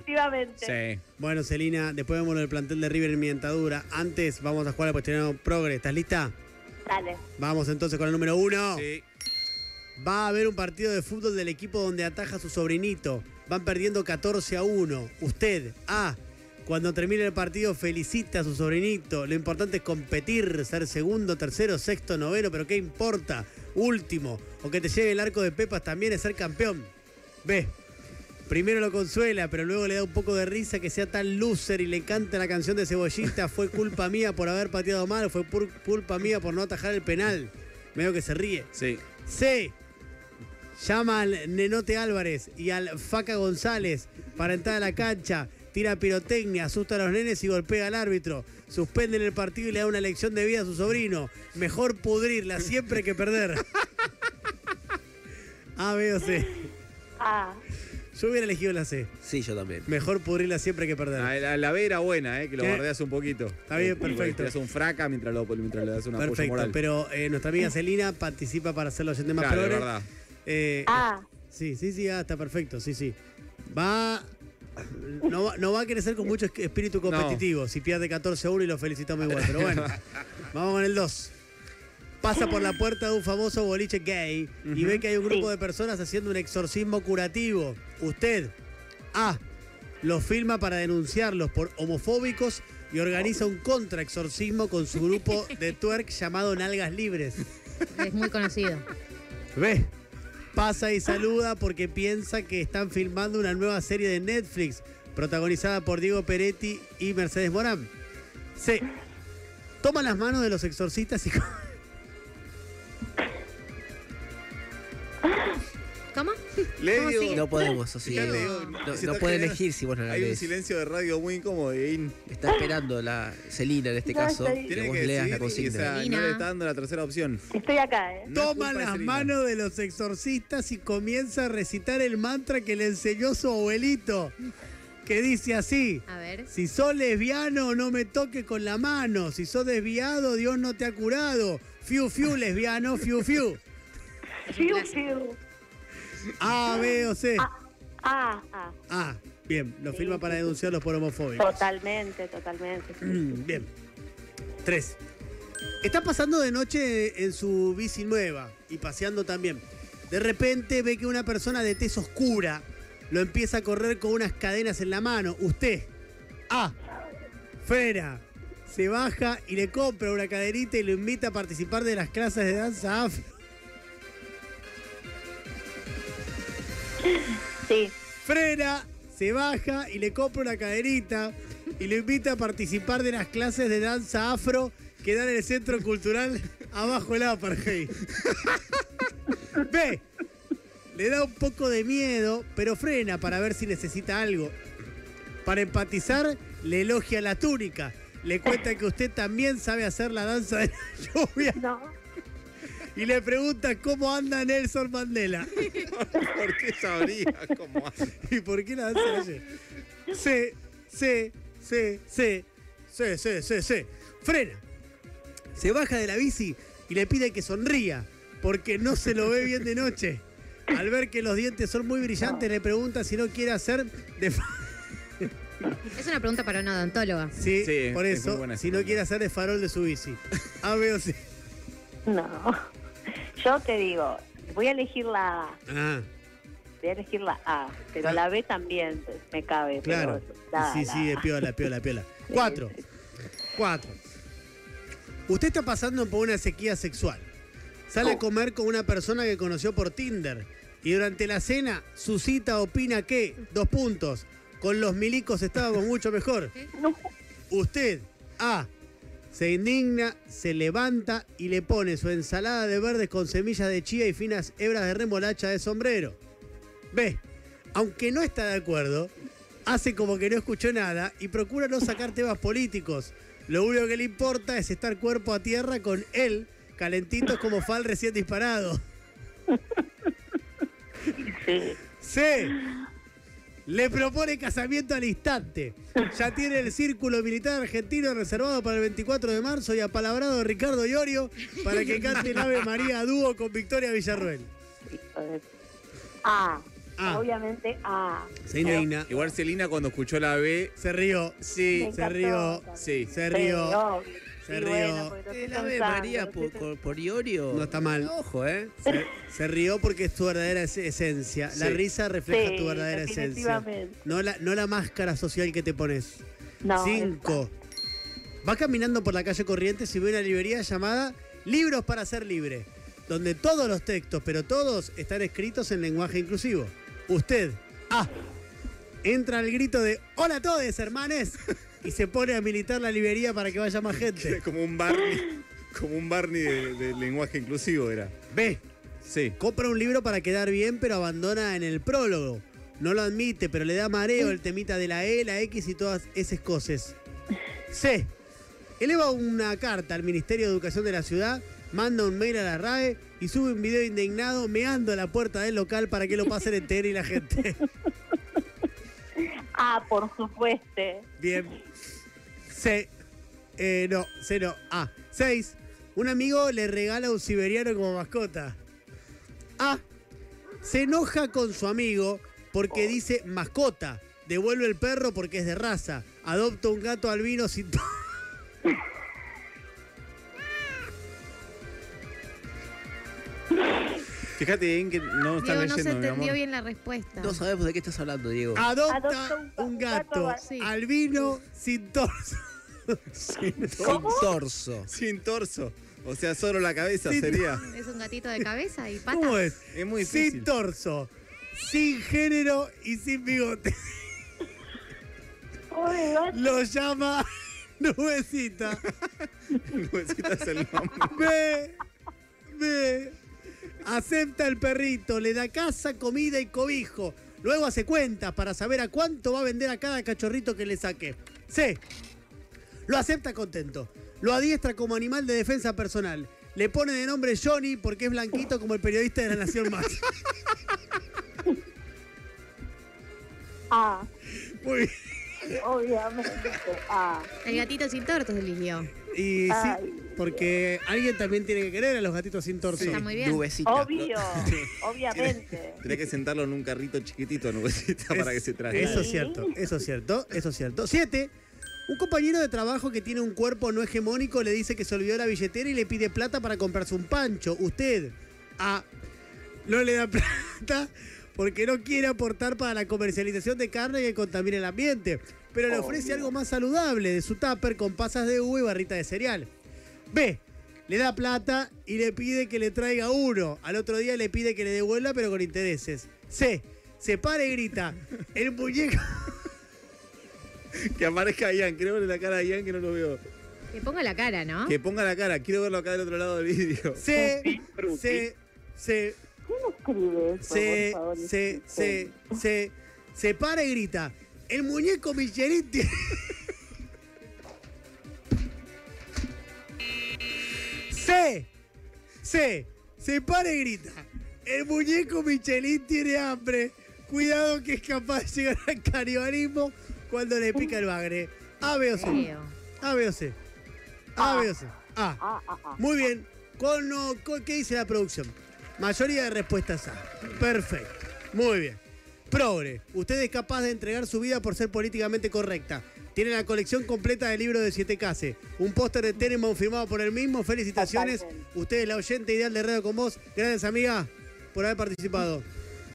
definitivamente. Sí. Bueno, Celina, después vemos lo del plantel de River en mi dentadura. Antes vamos a jugar al cuestionario Progre. ¿Estás lista? Dale. Vamos entonces con el número uno. Sí. Va a haber un partido de fútbol del equipo donde ataja a su sobrinito. Van perdiendo 14 a 1. Usted, A. Cuando termine el partido, felicita a su sobrinito. Lo importante es competir, ser segundo, tercero, sexto, noveno, pero ¿qué importa? Último. O que te llegue el arco de Pepas también es ser campeón. B. Primero lo consuela, pero luego le da un poco de risa que sea tan loser y le canta la canción de Cebollita. Fue culpa mía por haber pateado mal, fue pur- culpa mía por no atajar el penal. Medio que se ríe. Sí. C. Llama al Nenote Álvarez y al Faca González para entrar a la cancha. Tira pirotecnia, asusta a los nenes y golpea al árbitro. Suspenden el partido y le da una lección de vida a su sobrino. Mejor pudrirla siempre que perder. A, B o C. Ah, Yo hubiera elegido la C. Sí, yo también. Mejor pudrirla siempre que perder. La, la- la B era buena, eh, que lo ¿Qué? bardeas un poquito. Está bien, perfecto. Le das un fraca mientras, lo, mientras le das un apoyo Perfecto, moral. pero eh, nuestra amiga Celina participa para hacer los oyentes más Claro, de verdad. Eh, ah, Sí, sí, sí, ah, está perfecto, sí, sí. Va. No, va- no va a crecer con mucho es- espíritu competitivo. Si pierde 14 a 1 y lo felicitamos igual. Pero bueno, vamos con el 2. Pasa por la puerta de un famoso boliche gay y ve que hay un grupo Sí. de personas haciendo un exorcismo curativo. Usted, A, los filma para denunciarlos por homofóbicos y organiza un contraexorcismo con su grupo de twerk llamado Nalgas Libres. Es muy conocido. Ve, pasa y saluda porque piensa que están filmando una nueva serie de Netflix protagonizada por Diego Peretti y Mercedes Morán. C. Toma las manos de los exorcistas y... No podemos, así. No, puede generando- elegir si vos no la Hay un silencio de radio muy incómodo. y Está esperando la Celina en este No, caso estoy- que Tiene vos que leas la decidir y, o consigna. sea, no Celina. le está dando la tercera opción. estoy acá, ¿eh? Toma las manos de los exorcistas y comienza a recitar el mantra que le enseñó su abuelito. Que dice así. A ver. Si sos lesbiano, no me toque con la mano. Si sos desviado, Dios no te ha curado. Fiu, fiu, lesbiano, fiu, fiu. Fiu, fiu. A, B o C. Ah, ah, Ah, bien, lo filma para denunciarlos por homofóbicos. totalmente, totalmente. Bien. Tres. Está pasando de noche en su bici nueva y paseando también. De repente ve que una persona de tez oscura lo empieza a correr con unas cadenas en la mano. Usted, A, frena, se baja y le compra una cadenita y lo invita a participar de las clases de danza afro. Sí, frena, se baja y le compra una caderita y lo invita a participar de las clases de danza afro que dan en el Centro Cultural Abajo el Apartheid. Ve, le da un poco de miedo, pero frena para ver si necesita algo. Para empatizar, le elogia la túnica. Le cuenta que usted también sabe hacer la danza de la lluvia no. Y le pregunta cómo anda Nelson Mandela. ¿Por qué sabría cómo hace? ¿Y por qué la danza ayer? C, C, C, C, C, C, C, C. Frena. Se baja de la bici y le pide que sonría, porque no se lo ve bien de noche. Al ver que los dientes son muy brillantes, le pregunta si no quiere hacer de Es una pregunta para una odontóloga. Sí, Sí, por eso, si no quiere hacer de farol de su bici. A, B o C. No. Yo te digo, voy a elegir la A. Ah, Voy a elegir la A, pero Ah. la B también me cabe. claro. pero la- Sí, la sí, A. piola, piola, piola. Cuatro. Cuatro. Usted está pasando por una sequía sexual. Sale a comer con una persona que conoció por Tinder. Y durante la cena, su cita opina que, dos puntos, con los milicos estábamos mucho mejor. No. Usted, A, se indigna, se levanta y le pone su ensalada de verdes con semillas de chía y finas hebras de remolacha de sombrero. B, aunque no está de acuerdo, hace como que no escuchó nada y procura no sacar temas políticos. Lo único que le importa es estar cuerpo a tierra con él, calentitos como fal recién disparado. Sí. C. Le propone casamiento al instante. Ya tiene el círculo militar argentino reservado para el 24 de marzo y apalabrado Ricardo Iorio para que cante el Ave María a dúo con Victoria Villarruel. Ah. Obviamente A. Se indigna. Igual Celina cuando escuchó la B, Se rió. sí, se rió. sí. Se rió. Se rió. bueno, El Ave María por, estoy por, por Iorio. No está mal. Ojo, ¿eh? Se, se rió porque es tu verdadera es- esencia. La risa refleja Sí, tu verdadera esencia. No la, no la máscara social que te pones. No, Cinco. Va caminando por la calle Corrientes y ve una librería llamada Libros para ser libre, donde todos los textos, pero todos, están escritos en lenguaje inclusivo. Usted, A, entra al grito de Hola a todos, hermanes, y se pone a militar la librería para que vaya más gente. Como un Barney, como un Barney de, de lenguaje inclusivo era. B, Sí. compra un libro para quedar bien, pero abandona en el prólogo. No lo admite, pero le da mareo el temita de la E, la X y todas esas cosas. C. Eleva una carta al Ministerio de Educación de la ciudad, manda un mail a la RAE y sube un video indignado meando a la puerta del local para que lo pasen entero y la gente. A, por supuesto. Bien. C. Eh, no, C no. A. 6. Un amigo le regala un siberiano como mascota. A. Se enoja con su amigo porque dice mascota. Devuelve el perro porque es de raza. Adopta un gato albino sin... Fíjate bien que no está Diego, no se leyendo, mi entendió amor. bien la respuesta. No sabemos de qué estás hablando, Diego. Adopta, Adopta un, gato, gato Sí. albino sin torso. Sin torso. Sin torso. O sea, solo la cabeza Sin- sería. Es un gatito de cabeza y patas. ¿Cómo es? Es muy sin difícil. torso, sin género y sin bigote. Lo llama Nubecita. Nubecitas el nombre. Ve, ve. Acepta el perrito, le da casa, comida y cobijo. Luego hace cuentas para saber a cuánto va a vender a cada cachorrito que le saque. C. Lo acepta contento. Lo adiestra como animal de defensa personal. Le pone de nombre Johnny porque es blanquito como el periodista de la Nación Más. A, Muy bien. obviamente. A. El gatito sin tortos eligió. Y sí. Porque alguien también tiene que querer a los gatitos sin torso. Está muy bien. Nubecita. Obvio. Obviamente. Tenés que sentarlo en un carrito chiquitito, Nubecita, para que se traslade. Eso es cierto, eso es cierto, eso es cierto. Siete. Un compañero de trabajo que tiene un cuerpo no hegemónico le dice que se olvidó la billetera y le pide plata para comprarse un pancho. Usted, A, no le da plata porque no quiere aportar para la comercialización de carne que contamina el ambiente, pero le ofrece algo más saludable de su tupper con pasas de uva y barrita de cereal. B, le da plata y le pide que le traiga uno. Al otro día le pide que le devuelva, pero con intereses. C, se para y grita, el muñeco... Que aparezca Ian, quiero ver la cara de Ian que no lo veo. Que ponga la cara, ¿no? Que ponga la cara, quiero verlo acá del otro lado del vídeo. C, C, C, ¿Quién escribe eso, se, por favor? se, se, se, se para y grita. El muñeco Michelin tiene... Se, se, se para y grita. El muñeco Michelin tiene hambre. Cuidado que es capaz de llegar al canibalismo cuando le pica el bagre. A, B o C. A, B o C. A, B o C. A. Muy bien. Con, con- ¿Qué dice la producción? Mayoría de respuestas A. Perfecto. Muy bien. Progre, usted es capaz de entregar su vida por ser políticamente correcta. Tiene la colección completa del libro de 7K. Un póster de Tenenbaum firmado por él mismo. Felicitaciones. Usted es la oyente ideal de Radio con vos. Gracias, amiga, por haber participado.